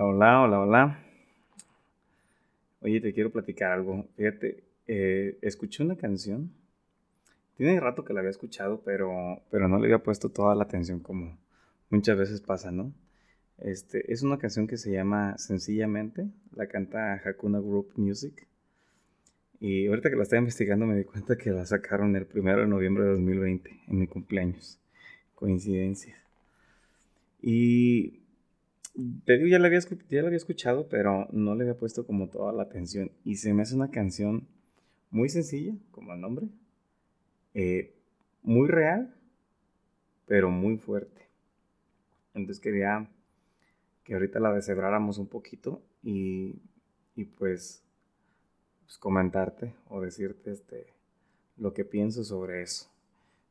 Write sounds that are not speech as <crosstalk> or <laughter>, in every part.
Hola, hola, hola, hola. Oye, te quiero platicar algo. Fíjate, eh, escuché una canción. Tiene rato que la había escuchado, pero, pero no le había puesto toda la atención como muchas veces pasa, ¿no? Este, es una canción que se llama Sencillamente. La canta Hakuna Group Music. Y ahorita que la estaba investigando me di cuenta que la sacaron el primero de noviembre de 2020, en mi cumpleaños. Coincidencia. Y te digo, ya la, había, ya la había escuchado, pero no le había puesto como toda la atención. Y se me hace una canción muy sencilla, como el nombre. Eh, muy real, pero muy fuerte. Entonces quería que ahorita la deshebráramos un poquito y, y pues pues, comentarte o decirte este, lo que pienso sobre eso.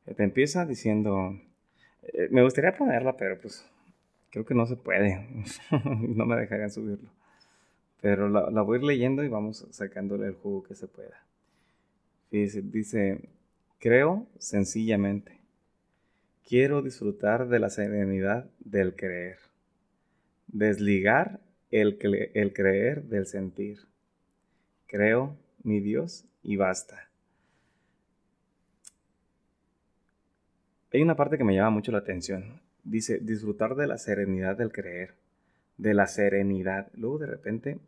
Te empieza diciendo, eh, me gustaría ponerla, pero pues creo que no se puede, <laughs> no me dejarían subirlo. Pero la, voy a ir leyendo y vamos sacándole el jugo que se pueda. Dice, dice, creo sencillamente. Quiero disfrutar de la serenidad del creer. Desligar el, el creer del sentir creo, mi Dios, y basta. Hay una parte que me llama mucho la atención. Dice, disfrutar de la serenidad del creer, de la serenidad. Luego de repente,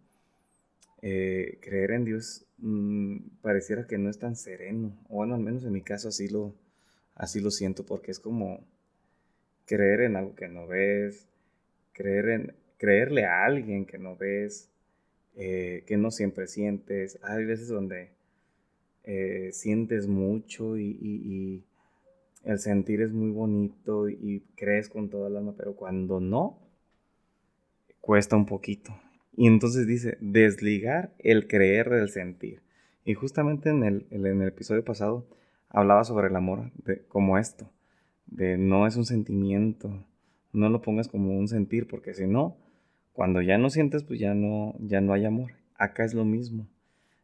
eh, creer en Dios mm, pareciera que no es tan sereno. O bueno, al menos en mi caso así lo, así lo siento, porque es como creer en algo que no ves, creer en, creerle a alguien que no ves, eh, que no siempre sientes. Hay veces donde eh, sientes mucho y, el sentir es muy bonito y crees con toda el alma, pero cuando no, cuesta un poquito. Y entonces dice, desligar el creer del sentir. Y justamente en el, en el episodio pasado hablaba sobre el amor de, como esto, de no es un sentimiento, no lo pongas como un sentir, porque si no, cuando ya no sientes, pues ya no, ya no hay amor. Acá es lo mismo.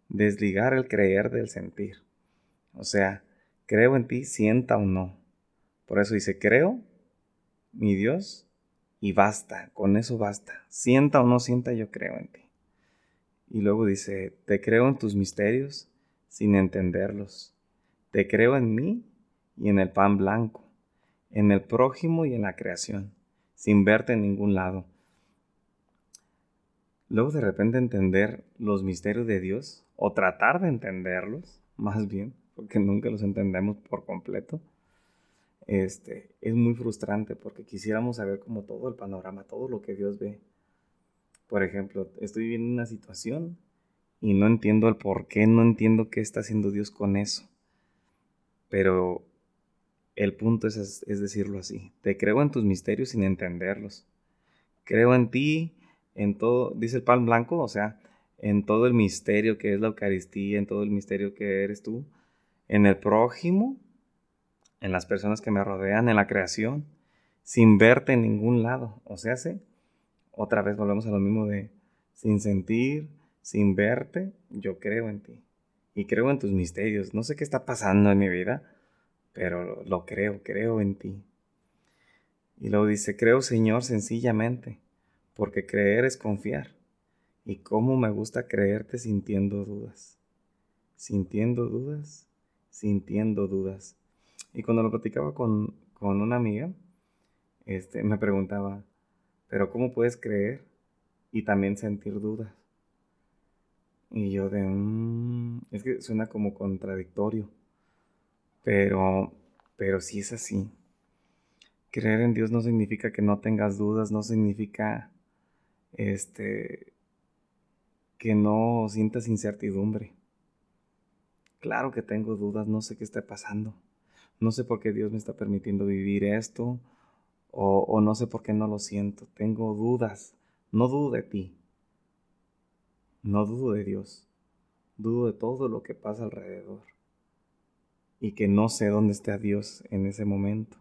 Desligar el creer del sentir. O sea, creo en ti, sienta o no. Por eso dice, creo, mi Dios, y basta, con eso basta. Sienta o no sienta, yo creo en ti. Y luego dice, te creo en tus misterios sin entenderlos. Te creo en mí y en el pan blanco, en el prójimo y en la creación, sin verte en ningún lado luego de repente entender los misterios de Dios, o tratar de entenderlos, más bien, porque nunca los entendemos por completo, este, es muy frustrante porque quisiéramos saber como todo el panorama, todo lo que Dios ve. Por ejemplo, estoy viviendo una situación y no entiendo el por qué, no entiendo qué está haciendo Dios con eso. Pero el punto es, es decirlo así, te creo en tus misterios sin entenderlos. Creo en ti en todo, dice el pan blanco, o sea, en todo el misterio que es la Eucaristía, en todo el misterio que eres tú, en el prójimo, en las personas que me rodean, en la creación, sin verte en ningún lado. O sea, ¿sí? otra vez volvemos a lo mismo de sin sentir, sin verte, yo creo en ti. Y creo en tus misterios. No sé qué está pasando en mi vida, pero lo creo, creo en ti. Y luego dice, creo Señor sencillamente porque creer es confiar. Y cómo me gusta creerte sintiendo dudas. Sintiendo dudas, sintiendo dudas. Y cuando lo platicaba con, una amiga, este, me preguntaba, pero ¿cómo puedes creer y también sentir dudas? Y yo de, mm, es que suena como contradictorio, pero, pero sí es así. Creer en Dios no significa que no tengas dudas, no significa este, que no sientas incertidumbre. Claro que tengo dudas, no sé qué está pasando. No sé por qué Dios me está permitiendo vivir esto o, no sé por qué no lo siento. Tengo dudas. No dudo de ti. No dudo de Dios. Dudo de todo lo que pasa alrededor. Y que no sé dónde está Dios en ese momento.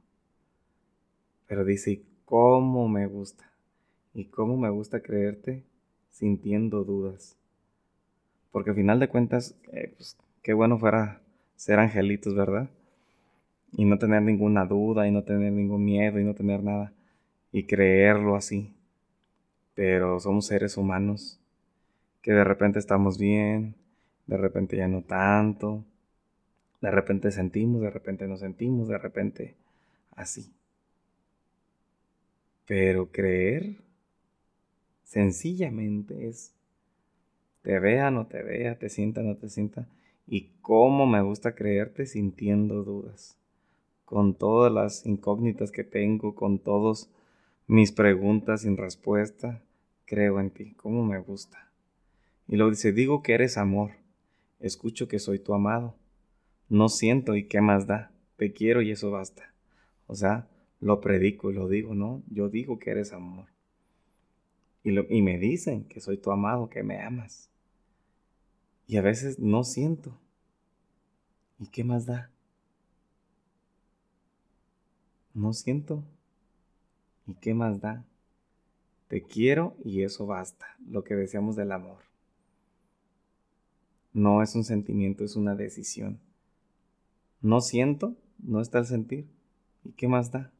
Pero dice, ¿cómo me gusta? Y cómo me gusta creerte sintiendo dudas. Porque al final de cuentas, eh, pues, qué bueno fuera ser angelitos, ¿verdad? Y no tener ninguna duda, y no tener ningún miedo, y no tener nada. Y creerlo así. pero somos seres humanos que de repente estamos bien, de repente ya no tanto, de repente sentimos, de repente no sentimos, de repente así. Pero creer sencillamente es, te vea, no te vea, te sienta, no te sienta, y cómo me gusta creerte sintiendo dudas, con todas las incógnitas que tengo, con todas mis preguntas sin respuesta, creo en ti, cómo me gusta. Y luego dice, digo que eres amor, escucho que soy tu amado, no siento y qué más da, te quiero y eso basta. O sea, lo predico y lo digo, ¿no? Yo digo que eres amor. Y, lo, y me dicen que soy tu amado, que me amas. Y a veces no siento. ¿Y qué más da? No siento. ¿Y qué más da? Te quiero y eso basta, lo que deseamos del amor. No es un sentimiento, es una decisión. No siento, no está el sentir. ¿Y qué más da?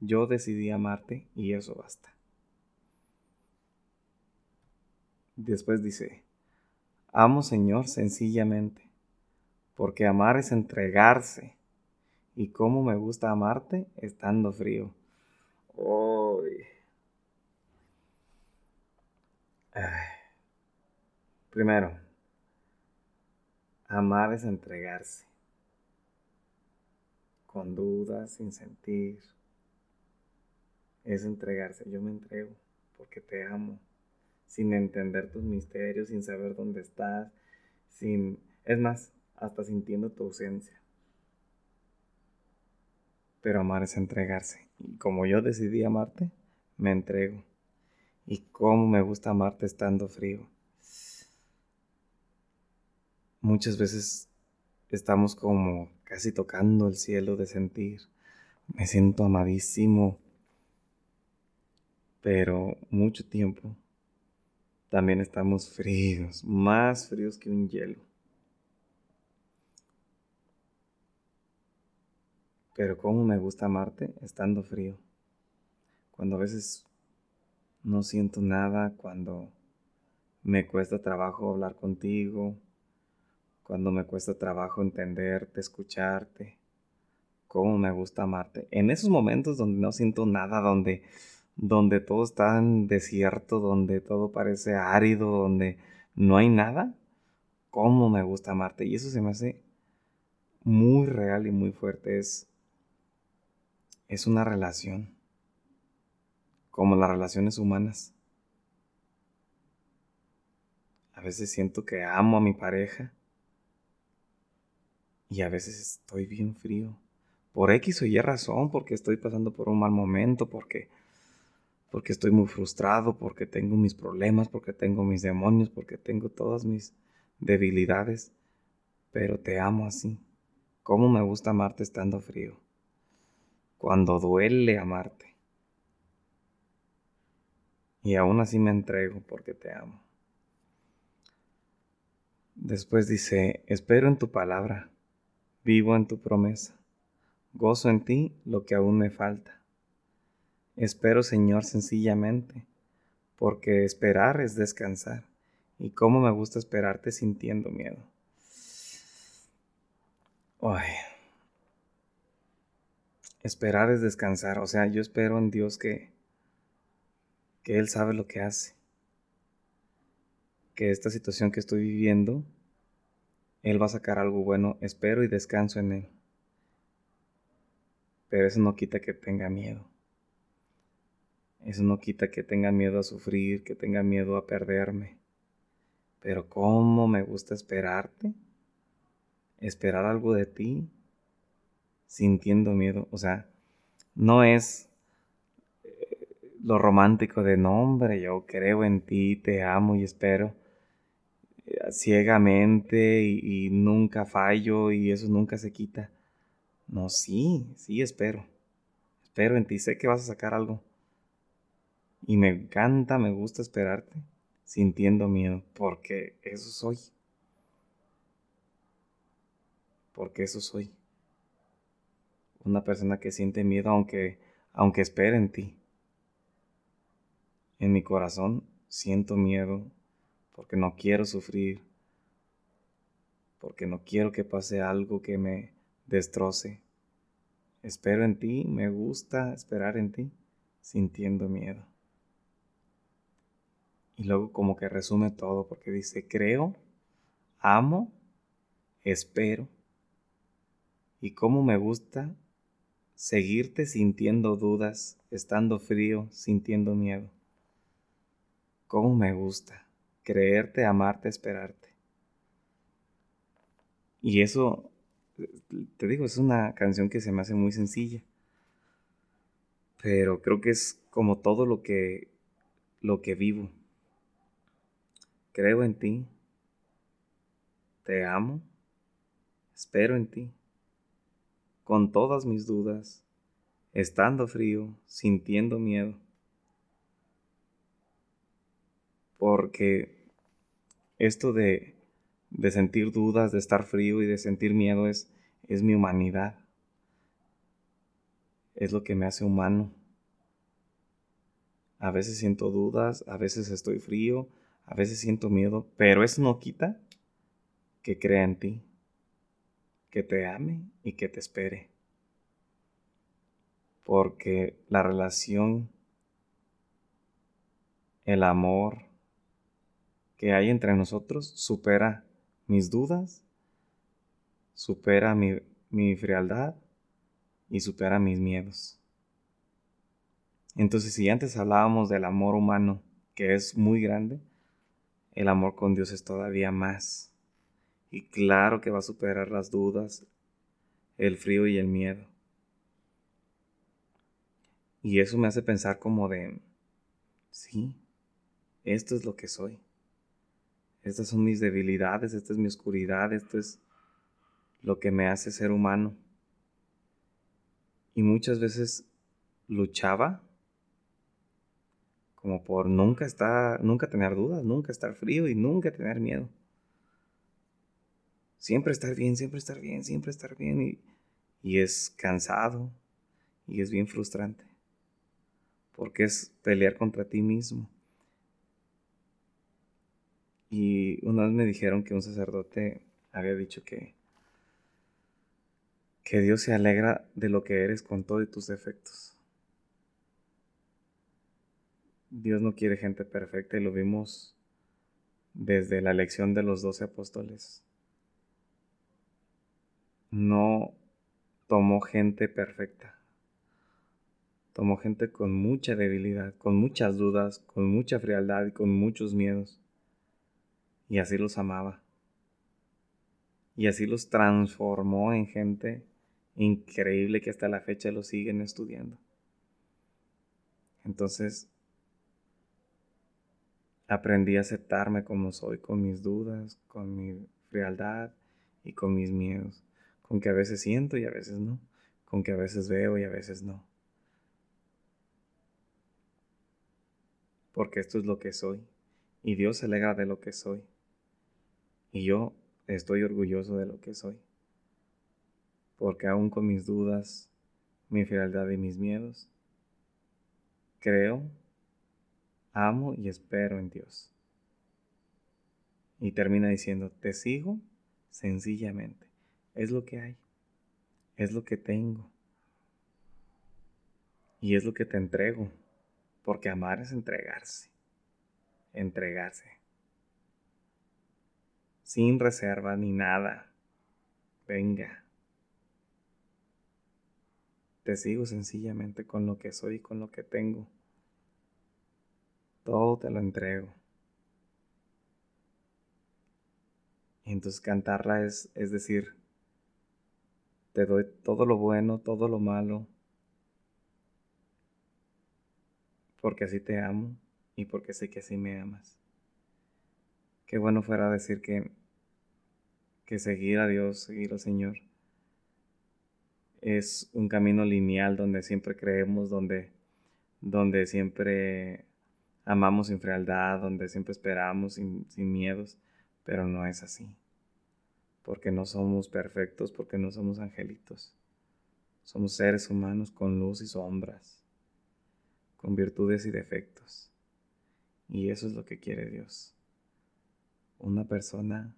Yo decidí amarte y eso basta. Después dice, amo Señor sencillamente, porque amar es entregarse. Y cómo me gusta amarte estando frío. Primero, amar es entregarse. Con dudas, sin sentir. Es entregarse. Yo me entrego porque te amo sin entender tus misterios, sin saber dónde estás, sin, es más, hasta sintiendo tu ausencia. Pero amar es entregarse. Y como yo decidí amarte, me entrego. Y cómo me gusta amarte estando frío. Muchas veces estamos como casi tocando el cielo de sentir. Me siento amadísimo. Pero mucho tiempo también estamos fríos, más fríos que un hielo. Pero cómo me gusta amarte estando frío. Cuando a veces no siento nada, cuando me cuesta trabajo hablar contigo, cuando me cuesta trabajo entenderte, escucharte. Cómo me gusta amarte. En esos momentos donde no siento nada, donde donde todo está en desierto, donde todo parece árido, donde no hay nada, cómo me gusta amarte. Y eso se me hace muy real y muy fuerte. Es, es una relación, como las relaciones humanas. A veces siento que amo a mi pareja y a veces estoy bien frío. Por X o Y razón, porque estoy pasando por un mal momento, porque porque estoy muy frustrado, porque tengo mis problemas, porque tengo mis demonios, porque tengo todas mis debilidades, pero te amo así. ¿Cómo me gusta amarte estando frío? Cuando duele amarte. Y aún así me entrego porque te amo. Después dice, espero en tu palabra, vivo en tu promesa, gozo en ti lo que aún me falta Espero, Señor, sencillamente, porque esperar es descansar. Y cómo me gusta esperarte sintiendo miedo. Ay. Esperar es descansar. O sea, yo espero en Dios que, que Él sabe lo que hace. Que esta situación que estoy viviendo, Él va a sacar algo bueno. Espero y descanso en Él. Pero eso no quita que tenga miedo. Eso no quita que tenga miedo a sufrir, que tenga miedo a perderme. Pero cómo me gusta esperarte, esperar algo de ti, sintiendo miedo. O sea, no es eh, lo romántico de nombre, yo creo en ti, te amo y espero eh, ciegamente y, y, nunca fallo y eso nunca se quita. No, sí, sí espero. Espero en ti, sé que vas a sacar algo. Y me encanta, me gusta esperarte sintiendo miedo, porque eso soy. Porque eso soy. Una persona que siente miedo aunque, aunque espere en ti. en mi corazón siento miedo porque no quiero sufrir, porque no quiero que pase algo que me destroce. Espero en ti, me gusta esperar en ti, sintiendo miedo. Y luego como que resume todo porque dice, creo, amo, espero. Y cómo me gusta seguirte sintiendo dudas, estando frío, sintiendo miedo. Cómo me gusta creerte, amarte, esperarte. Y eso, te digo, es una canción que se me hace muy sencilla. Pero creo que es como todo lo que, lo que vivo. Creo en ti. Te amo. Espero en ti. Con todas mis dudas, estando frío, sintiendo miedo. Porque esto de, de sentir dudas, de estar frío y de sentir miedo es, es mi humanidad. Es lo que me hace humano. A veces siento dudas, a veces estoy frío, a veces siento miedo, pero eso no quita que crea en ti, que te ame y que te espere. Porque la relación, el amor, que hay entre nosotros supera mis dudas, supera mi, frialdad y supera mis miedos. Entonces, si antes hablábamos del amor humano, que es muy grande, el amor con Dios es todavía más. Y claro que va a superar las dudas, el frío y el miedo. Y eso me hace pensar como de, sí, esto es lo que soy. Estas son mis debilidades, esta es mi oscuridad, esto es lo que me hace ser humano. Y muchas veces luchaba como por nunca estar, nunca tener dudas, nunca estar frío y nunca tener miedo. Siempre estar bien, siempre estar bien, siempre estar bien y, y es cansado y es bien frustrante porque es pelear contra ti mismo. Y una vez me dijeron que un sacerdote había dicho que, que Dios se alegra de lo que eres con todos tus defectos. Dios no quiere gente perfecta y lo vimos desde la elección de los doce apóstoles. No tomó gente perfecta. Tomó gente con mucha debilidad, con muchas dudas, con mucha frialdad y con muchos miedos y así los amaba. Y así los transformó en gente increíble que hasta la fecha lo siguen estudiando. Entonces, aprendí a aceptarme como soy, con mis dudas, con mi frialdad y con mis miedos, con que a veces siento y a veces no, con que a veces veo y a veces no. Porque esto es lo que soy, y Dios se alegra de lo que soy. Y yo estoy orgulloso de lo que soy. Porque aún con mis dudas, mi frialdad y mis miedos, creo, amo y espero en Dios. Y termina diciendo, te sigo sencillamente. Es lo que hay. Es lo que tengo. Y es lo que te entrego. Porque amar es entregarse. Entregarse sin reserva ni nada. Venga. Te sigo sencillamente con lo que soy y con lo que tengo. Todo te lo entrego. Y entonces cantarla es, es decir, te doy todo lo bueno, todo lo malo, porque así te amo y porque sé que así me amas. Qué bueno fuera decir que, que seguir a Dios, seguir al Señor, es un camino lineal donde siempre creemos, donde, donde siempre amamos sin frialdad, donde siempre esperamos sin, sin miedos, pero no es así. Porque no somos perfectos, porque no somos angelitos. Somos seres humanos con luz y sombras, con virtudes y defectos. Y eso es lo que quiere Dios. Una persona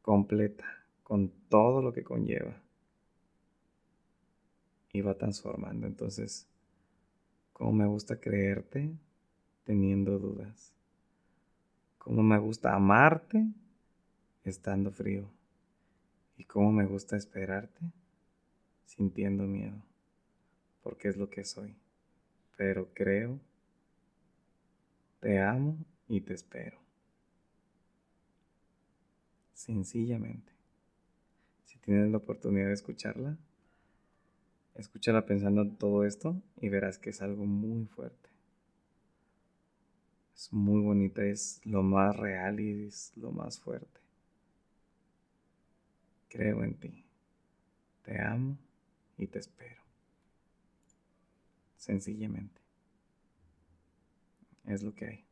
completa, con todo lo que conlleva. Y va transformando. Entonces, como me gusta creerte teniendo dudas. Como me gusta amarte estando frío. Y cómo me gusta esperarte sintiendo miedo. Porque es lo que soy. Pero creo, te amo y te espero. Sencillamente. Si tienes la oportunidad de escucharla, escúchala pensando en todo esto y verás que es algo muy fuerte. Es muy bonita, es lo más real y es lo más fuerte. Creo en ti. Te amo y te espero. Sencillamente. Es lo que hay.